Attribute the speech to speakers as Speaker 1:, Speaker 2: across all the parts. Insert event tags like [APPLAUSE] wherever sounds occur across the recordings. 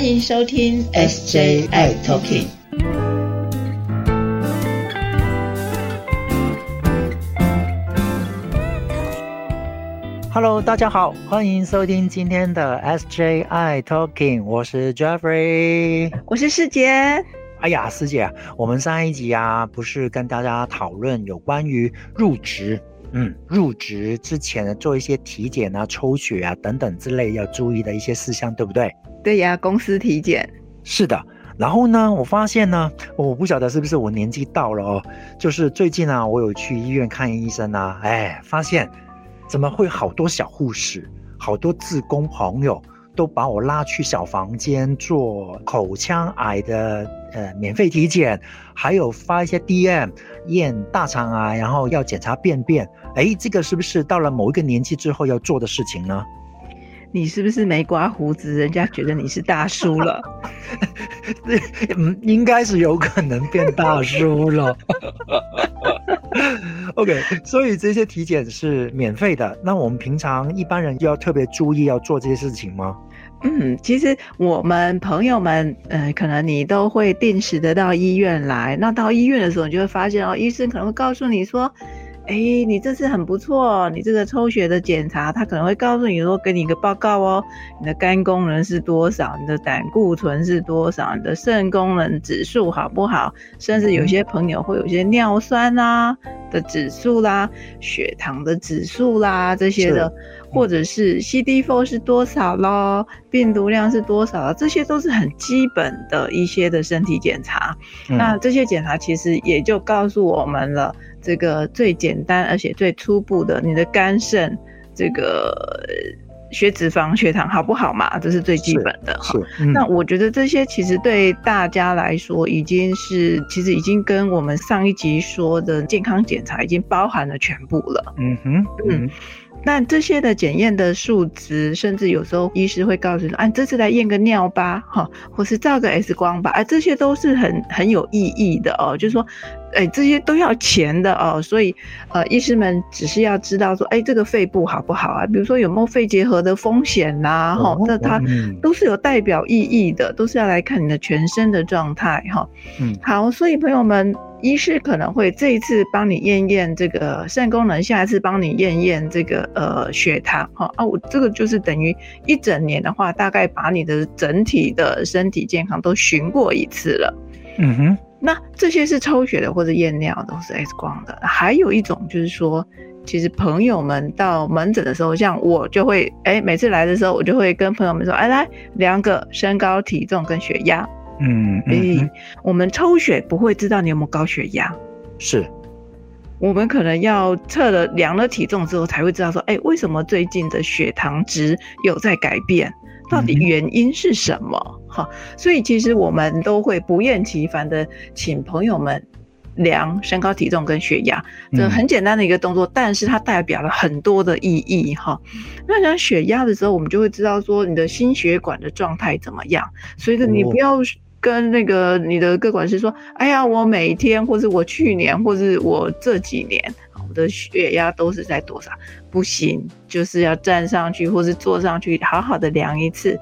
Speaker 1: 欢迎收听 SJI Talking。
Speaker 2: Hello，大家好，欢迎收听今天的 SJI Talking，我是 Jeffrey，
Speaker 3: 我是师姐。
Speaker 2: 哎呀，师姐，我们上一集啊，不是跟大家讨论有关于入职，嗯，入职之前做一些体检啊、抽血啊等等之类要注意的一些事项，对不对？
Speaker 3: 对呀，公司体检。
Speaker 2: 是的。然后呢，我发现呢，我不晓得是不是我年纪到了哦，就是最近啊，我有去医院看医生啊，哎，发现。怎么会好多小护士、好多自工朋友都把我拉去小房间做口腔癌的呃免费体检，还有发一些 DM 验大肠癌，然后要检查便便。哎，这个是不是到了某一个年纪之后要做的事情呢？
Speaker 3: 你是不是没刮胡子，人家觉得你是大叔了？[LAUGHS]
Speaker 2: 嗯，应该是有可能变大叔了。OK，所以这些体检是免费的。那我们平常一般人就要特别注意要做这些事情吗？
Speaker 3: 嗯，其实我们朋友们，呃，可能你都会定时的到医院来。那到医院的时候，你就会发现哦，医生可能会告诉你说。哎，你这次很不错，你这个抽血的检查，他可能会告诉你说，给你一个报告哦，你的肝功能是多少，你的胆固醇是多少，你的肾功能指数好不好？甚至有些朋友会有些尿酸啦的指数啦，血糖的指数啦这些的，或者是 CD4 是多少咯，病毒量是多少，这些都是很基本的一些的身体检查。那这些检查其实也就告诉我们了。这个最简单而且最初步的，你的肝肾这个血脂肪、血糖好不好嘛？这是最基本的哈。那我觉得这些其实对大家来说，已经是其实已经跟我们上一集说的健康检查已经包含了全部了。嗯哼，嗯。那这些的检验的数值，甚至有时候医师会告诉你，啊，这次来验个尿吧，哈，或是照个 X 光吧，哎，这些都是很很有意义的哦。就是说，哎，这些都要钱的哦。所以，呃，医师们只是要知道说，哎，这个肺部好不好啊？比如说有没有肺结核的风险呐？哈，那它都是有代表意义的，都是要来看你的全身的状态，哈。嗯，好，所以朋友们。医师可能会这一次帮你验验这个肾功能，下一次帮你验验这个呃血糖，哈啊，我这个就是等于一整年的话，大概把你的整体的身体健康都巡过一次了。嗯哼，那这些是抽血的或者验尿的，或是 X 光的。还有一种就是说，其实朋友们到门诊的时候，像我就会，哎，每次来的时候，我就会跟朋友们说，哎，来量个身高、体重跟血压。嗯，哎，我们抽血不会知道你有没有高血压，
Speaker 2: 是，
Speaker 3: 我们可能要测了量了体重之后才会知道说，哎，为什么最近的血糖值有在改变？到底原因是什么？哈，所以其实我们都会不厌其烦的请朋友们量身高体重跟血压，这很简单的一个动作，但是它代表了很多的意义哈。那量血压的时候，我们就会知道说你的心血管的状态怎么样，随着你不要。跟那个你的各管师说，哎呀，我每天，或是我去年，或是我这几年，我的血压都是在多少？不行，就是要站上去，或是坐上去，好好的量一次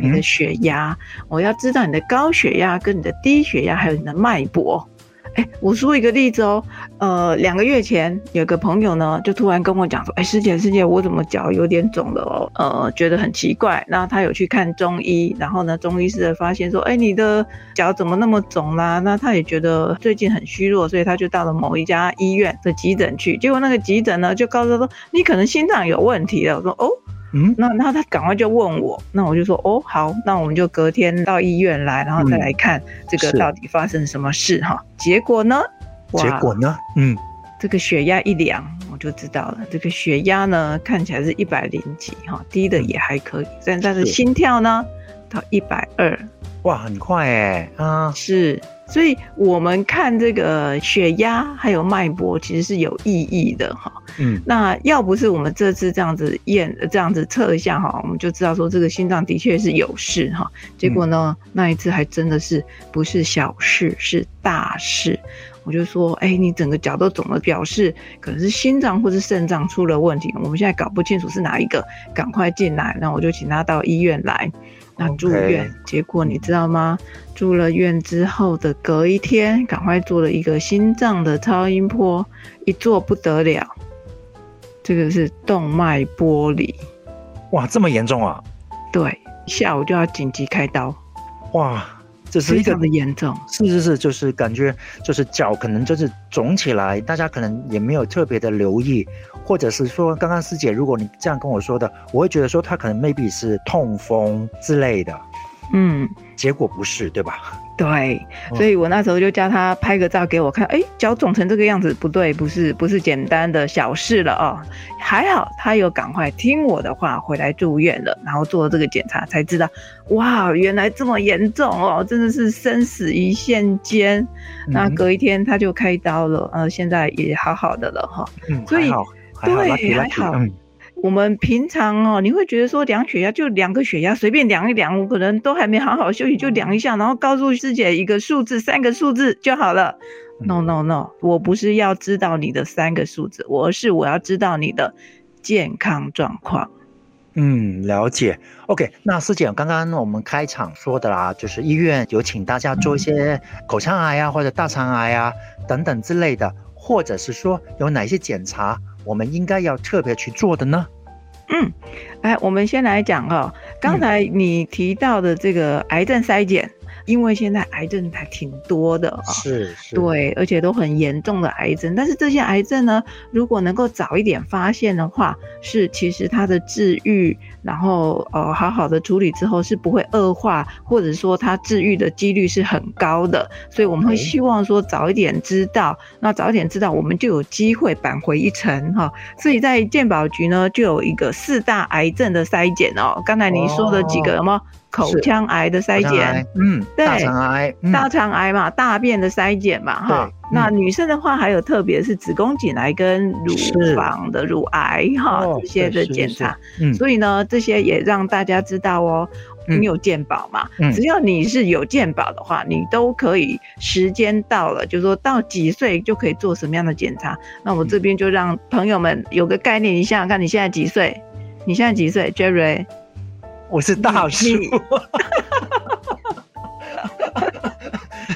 Speaker 3: 你的血压。我要知道你的高血压跟你的低血压，还有你的脉搏。哎，我说一个例子哦，呃，两个月前有个朋友呢，就突然跟我讲说，哎，师姐师姐，我怎么脚有点肿了哦，呃，觉得很奇怪。然后他有去看中医，然后呢，中医师发现说，哎，你的脚怎么那么肿啦？那他也觉得最近很虚弱，所以他就到了某一家医院的急诊去。结果那个急诊呢，就告诉他说，你可能心脏有问题了。我说，哦。嗯，那那他赶快就问我，那我就说哦好，那我们就隔天到医院来，然后再来看这个到底发生什么事哈。结果呢？
Speaker 2: 结果呢？嗯，
Speaker 3: 这个血压一量，我就知道了。这个血压呢，看起来是一百零几哈，低的也还可以，但但是心跳呢，到一百二，
Speaker 2: 哇，很快哎，
Speaker 3: 啊，是。所以，我们看这个血压还有脉搏，其实是有意义的哈。嗯，那要不是我们这次这样子验、这样子测一下哈，我们就知道说这个心脏的确是有事哈。结果呢，那一次还真的是不是小事，是大事。我就说，哎，你整个脚都肿了，表示可能是心脏或是肾脏出了问题，我们现在搞不清楚是哪一个，赶快进来。那我就请他到医院来，那住院。结果你知道吗？住了院之后的隔一天，赶快做了一个心脏的超音波，一做不得了，这个是动脉剥离。
Speaker 2: 哇，这么严重啊！
Speaker 3: 对，下午就要紧急开刀。
Speaker 2: 哇！这是一个
Speaker 3: 的严重，
Speaker 2: 是是是，就是感觉就是脚可能就是肿起来，大家可能也没有特别的留意，或者是说刚刚师姐，如果你这样跟我说的，我会觉得说他可能 maybe 是痛风之类的，
Speaker 3: 嗯，
Speaker 2: 结果不是，对吧？
Speaker 3: 对，所以我那时候就叫他拍个照给我看，哎，脚肿成这个样子，不对，不是不是简单的小事了哦，还好他有赶快听我的话回来住院了，然后做了这个检查才知道，哇，原来这么严重哦，真的是生死一线间。那隔一天他就开刀了，呃，现在也好好的了哈，
Speaker 2: 嗯，所以
Speaker 3: 对还好。我们平常哦，你会觉得说量血压就量个血压，随便量一量，我可能都还没好好休息就量一下，然后告诉师姐一个数字，三个数字就好了。No No No，我不是要知道你的三个数字，我是我要知道你的健康状况。
Speaker 2: 嗯，了解。OK，那师姐刚刚我们开场说的啦，就是医院有请大家做一些口腔癌啊，或者大肠癌啊等等之类的，或者是说有哪些检查。我们应该要特别去做的呢？
Speaker 3: 嗯，哎，我们先来讲哈，刚才你提到的这个癌症筛检。因为现在癌症还挺多的啊，
Speaker 2: 是，
Speaker 3: 对，而且都很严重的癌症。但是这些癌症呢，如果能够早一点发现的话，是其实它的治愈，然后呃好好的处理之后是不会恶化，或者说它治愈的几率是很高的。所以我们会希望说早一点知道，那早一点知道，我们就有机会扳回一城哈。所以在健保局呢，就有一个四大癌症的筛检哦。刚才你说的几个有吗？口腔癌的筛检，
Speaker 2: 嗯，对大肠癌，
Speaker 3: 大肠癌嘛，大便的筛检嘛，哈。那女生的话，还有特别是子宫颈癌跟乳房的乳癌，哈，这些的检查。所以呢，这些也让大家知道哦，你有健保嘛？只要你是有健保的话，你都可以。时间到了，就说到几岁就可以做什么样的检查？那我这边就让朋友们有个概念，你想想看，你现在几岁？你现在几岁，Jerry？
Speaker 2: 我是大叔，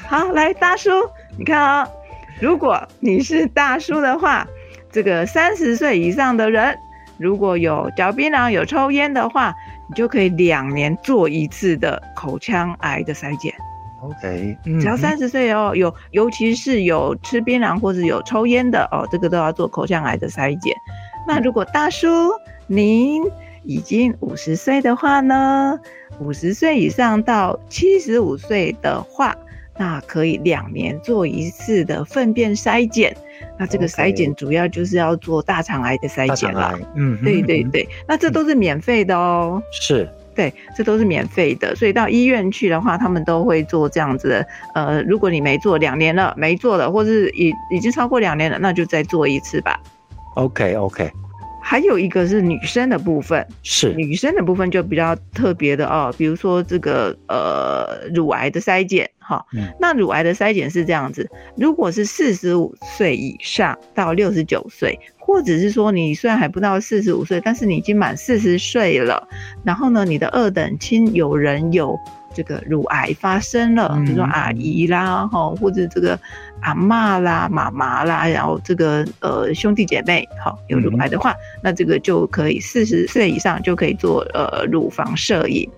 Speaker 3: 好，来大叔，你看啊，如果你是大叔的话，这个三十岁以上的人，如果有嚼槟榔、有抽烟的话，你就可以两年做一次的口腔癌的筛检。
Speaker 2: OK，
Speaker 3: 只要三十岁哦，有尤其是有吃槟榔或者有抽烟的哦，这个都要做口腔癌的筛检。那如果大叔您。已经五十岁的话呢，五十岁以上到七十五岁的话，那可以两年做一次的粪便筛检。那这个筛检主要就是要做大肠癌的筛检了。嗯，对对对，那这都是免费的哦。
Speaker 2: 是，
Speaker 3: 对，这都是免费的。所以到医院去的话，他们都会做这样子的。呃，如果你没做两年了，没做了，或是已已经超过两年了，那就再做一次吧。
Speaker 2: OK OK。
Speaker 3: 还有一个是女生的部分，
Speaker 2: 是。
Speaker 3: 女生的部分就比较特别的哦，比如说这个呃乳癌的筛检哈，那乳癌的筛检是这样子，如果是四十五岁以上到六十九岁，或者是说你虽然还不到四十五岁，但是你已经满四十岁了，然后呢，你的二等亲有人有。这个乳癌发生了，比如说阿姨啦，哈，或者这个阿妈啦、妈妈啦，然后这个呃兄弟姐妹，好有乳癌的话，那这个就可以四十岁以上就可以做呃乳房摄影。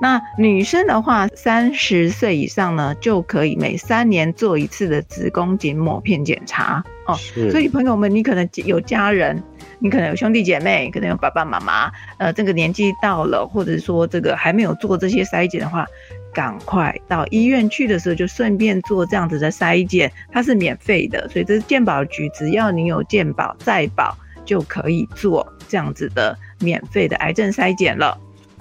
Speaker 3: 那女生的话，三十岁以上呢，就可以每三年做一次的子宫颈抹片检查哦。所以朋友们，你可能有家人。你可能有兄弟姐妹，可能有爸爸妈妈，呃，这个年纪到了，或者说这个还没有做这些筛检的话，赶快到医院去的时候就顺便做这样子的筛检，它是免费的，所以这是健保局，只要你有健保在保就可以做这样子的免费的癌症筛检了。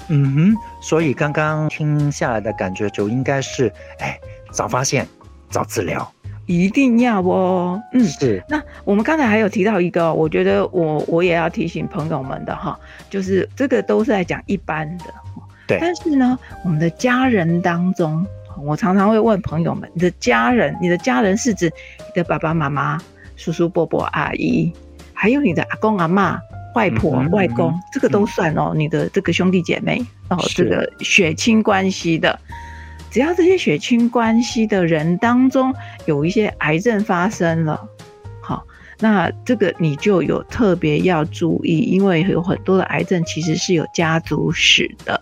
Speaker 2: 嗯哼，所以刚刚听下来的感觉就应该是，哎，早发现，早治疗。
Speaker 3: 一定要哦，
Speaker 2: 嗯，是。
Speaker 3: 那我们刚才还有提到一个，我觉得我我也要提醒朋友们的哈，就是这个都是在讲一般的，
Speaker 2: 对。
Speaker 3: 但是呢，我们的家人当中，我常常会问朋友们：你的家人，你的家人是指你的爸爸妈妈、叔叔伯伯、阿姨，还有你的阿公阿妈、外婆、
Speaker 2: 嗯
Speaker 3: 外公
Speaker 2: 嗯，
Speaker 3: 这个都算哦。你的这个兄弟姐妹哦，
Speaker 2: 是
Speaker 3: 这个血亲关系的，只要这些血亲关系的人当中有一些癌症发生了，好，那这个你就有特别要注意，因为有很多的癌症其实是有家族史的，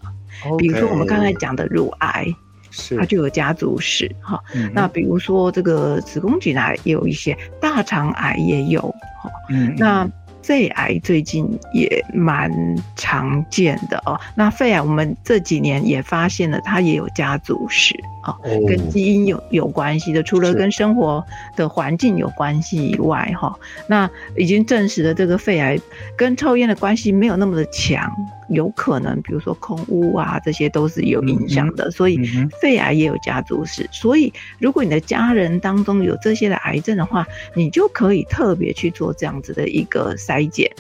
Speaker 3: 比如说我们刚才讲的乳癌，
Speaker 2: 是
Speaker 3: 它就有家族史哈。
Speaker 2: 嗯
Speaker 3: 那比如说这个子宫颈癌也有一些，大肠癌也有哈。
Speaker 2: 嗯
Speaker 3: 那肺癌最近也蛮常见的哦。那肺癌我们这几年也发现了，它也有家族史啊。
Speaker 2: 哦
Speaker 3: 跟基因有有关系的，除了跟生活的环境有关系以外，哈，那已经证实了这个肺癌跟抽烟的关系没有那么的强，有可能比如说空污啊，这些都是有影响的，所以肺癌也有家族史。所以如果你的家人当中有这些的癌症的话，你就可以特别去做这样子的一个筛检。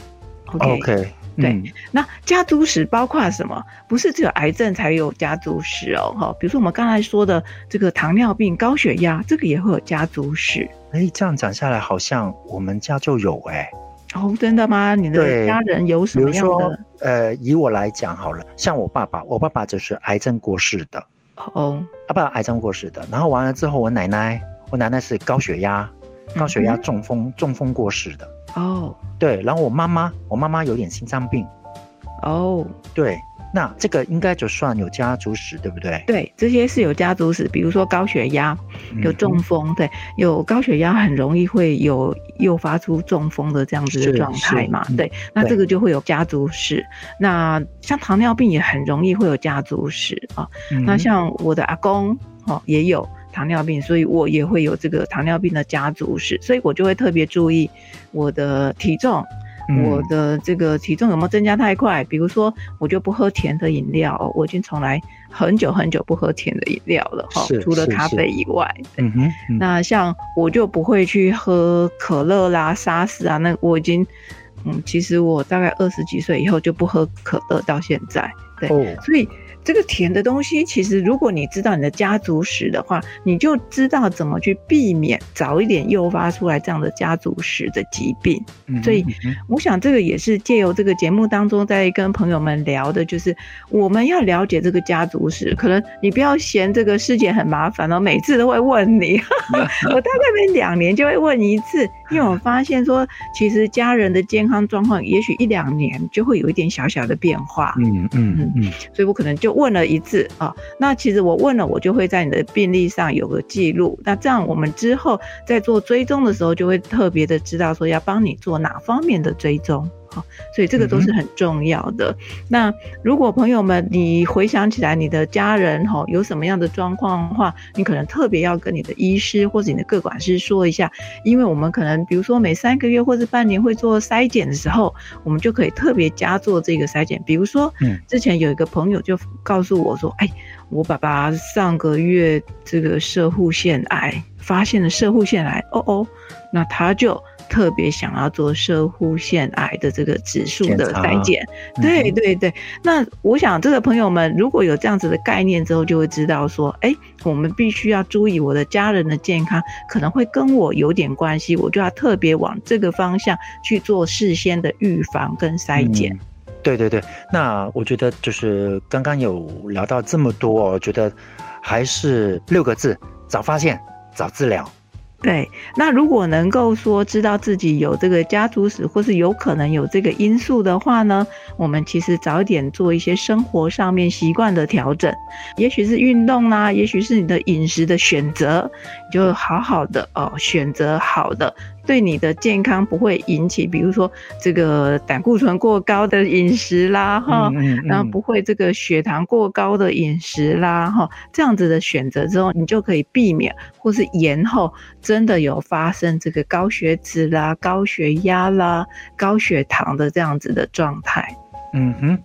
Speaker 3: OK，, 对
Speaker 2: 嗯
Speaker 3: 那家族史包括什么？不是只有癌症才有家族史哦，哈，比如说我们刚才说的这个糖尿病、高血压，这个也会有家族史。
Speaker 2: 哎，这样讲下来，好像我们家就有哎。
Speaker 3: 哦，真的吗？你的
Speaker 2: 对
Speaker 3: 家人有什么样的？，
Speaker 2: 呃，以我来讲好了，像我爸爸，我爸爸就是癌症过世的，
Speaker 3: 哦，
Speaker 2: 爸爸癌症过世的。然后完了之后，我奶奶，我奶奶是高血压，高血压中风，中风过世的。
Speaker 3: 哦，
Speaker 2: 对，然后我妈妈，我妈妈有点心脏病。
Speaker 3: 哦，
Speaker 2: 对，那这个应该就算有家族史，对不对？
Speaker 3: 对，这些是有家族史，比如说高血压、有
Speaker 2: 嗯
Speaker 3: 中风，对，有高血压很容易会有诱发出中风的这样子的状态嘛，对，那这个就会有家族史。那像糖尿病也很容易会有家族史啊，
Speaker 2: 嗯
Speaker 3: 那像我的阿公哦也有糖尿病，所以我也会有这个糖尿病的家族史，所以我就会特别注意我的体重。
Speaker 2: 嗯
Speaker 3: 我的这个体重有没有增加太快？比如说，我就不喝甜的饮料哦，我已经从来很久很久不喝甜的饮料了哈，除了咖啡以外。
Speaker 2: 嗯哼，嗯
Speaker 3: 那像我就不会去喝可乐啦、沙士啊，那我已经，嗯，其实我大概二十几岁以后就不喝可乐到现在，对，
Speaker 2: 哦，
Speaker 3: 所以这个甜的东西，其实如果你知道你的家族史的话，你就知道怎么去避免早一点诱发出来这样的家族史的疾病。
Speaker 2: 嗯哼
Speaker 3: 所以我想这个也是借由这个节目当中在跟朋友们聊的，就是我们要了解这个家族史。可能你不要嫌这个师姐很麻烦哦，每次都会问你，[LAUGHS] [LAUGHS] 我大概每两年就会问一次，因为我发现说，其实家人的健康状况，也许一两年就会有一点小小的变化。
Speaker 2: 嗯嗯嗯，
Speaker 3: 所以我可能就问了一次啊。那其实我问了，我就会在你的病历上有个记录。那这样我们之后在做追踪的时候，就会特别的知道说要帮你做哪方面的追踪。好，所以这个都是很重要的。那如果朋友们你回想起来你的家人哈有什么样的状况的话，你可能特别要跟你的医师或者你的各管师说一下，因为我们可能比如说每三个月或者半年会做筛检的时候，我们就可以特别加做这个筛检。比如说，
Speaker 2: 嗯
Speaker 3: 之前有一个朋友就告诉我说，哎，我爸爸上个月这个射护腺癌发现了射护腺癌，哦哦，那他就特别想要做射护腺癌的这个指数的筛检。
Speaker 2: 嗯
Speaker 3: 对对对，那我想这个朋友们如果有这样子的概念之后，就会知道说，哎，我们必须要注意我的家人的健康，可能会跟我有点关系，我就要特别往这个方向去做事先的预防跟筛检。
Speaker 2: 嗯对对对，那我觉得就是刚刚有聊到这么多哦，我觉得还是六个字：早发现，早治疗。
Speaker 3: 对，那如果能够说知道自己有这个家族史，或是有可能有这个因素的话呢，我们其实早一点做一些生活上面习惯的调整，也许是运动啦，也许是你的饮食的选择，就好好的哦，选择好的，对你的健康不会引起，比如说这个胆固醇过高的饮食啦，哈、
Speaker 2: 嗯
Speaker 3: 然后不会这个血糖过高的饮食啦，哈，这样子的选择之后，你就可以避免或是延后真的有发生这个高血脂啦、高血压啦、高血糖的这样子的状态。
Speaker 2: 嗯哼，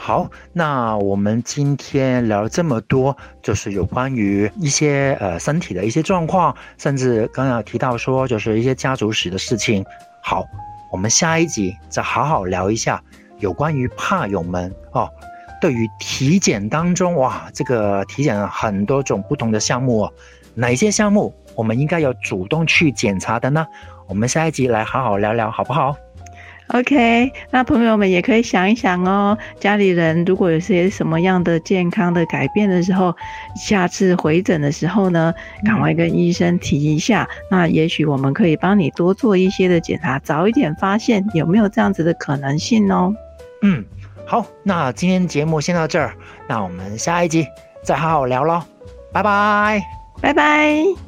Speaker 2: 好，那我们今天聊了这么多，就是有关于一些呃身体的一些状况，甚至刚刚提到说就是一些家族史的事情。好，我们下一集再好好聊一下有关于怕友们哦，对于体检当中，哇，这个体检很多种不同的项目哦，哪些项目我们应该要主动去检查的呢？我们下一集来好好聊聊，好不好
Speaker 3: ？OK，那朋友们也可以想一想哦，家里人如果有些什么样的健康的改变的时候，下次回诊的时候呢，赶快跟医生提一下。那也许我们可以帮你多做一些的检查，早一点发现有没有这样子的可能性哦。
Speaker 2: 嗯，好，那今天节目先到这儿，那我们下一集再好好聊喽，拜拜，
Speaker 3: 拜拜。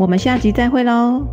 Speaker 3: 我们下集再会喽。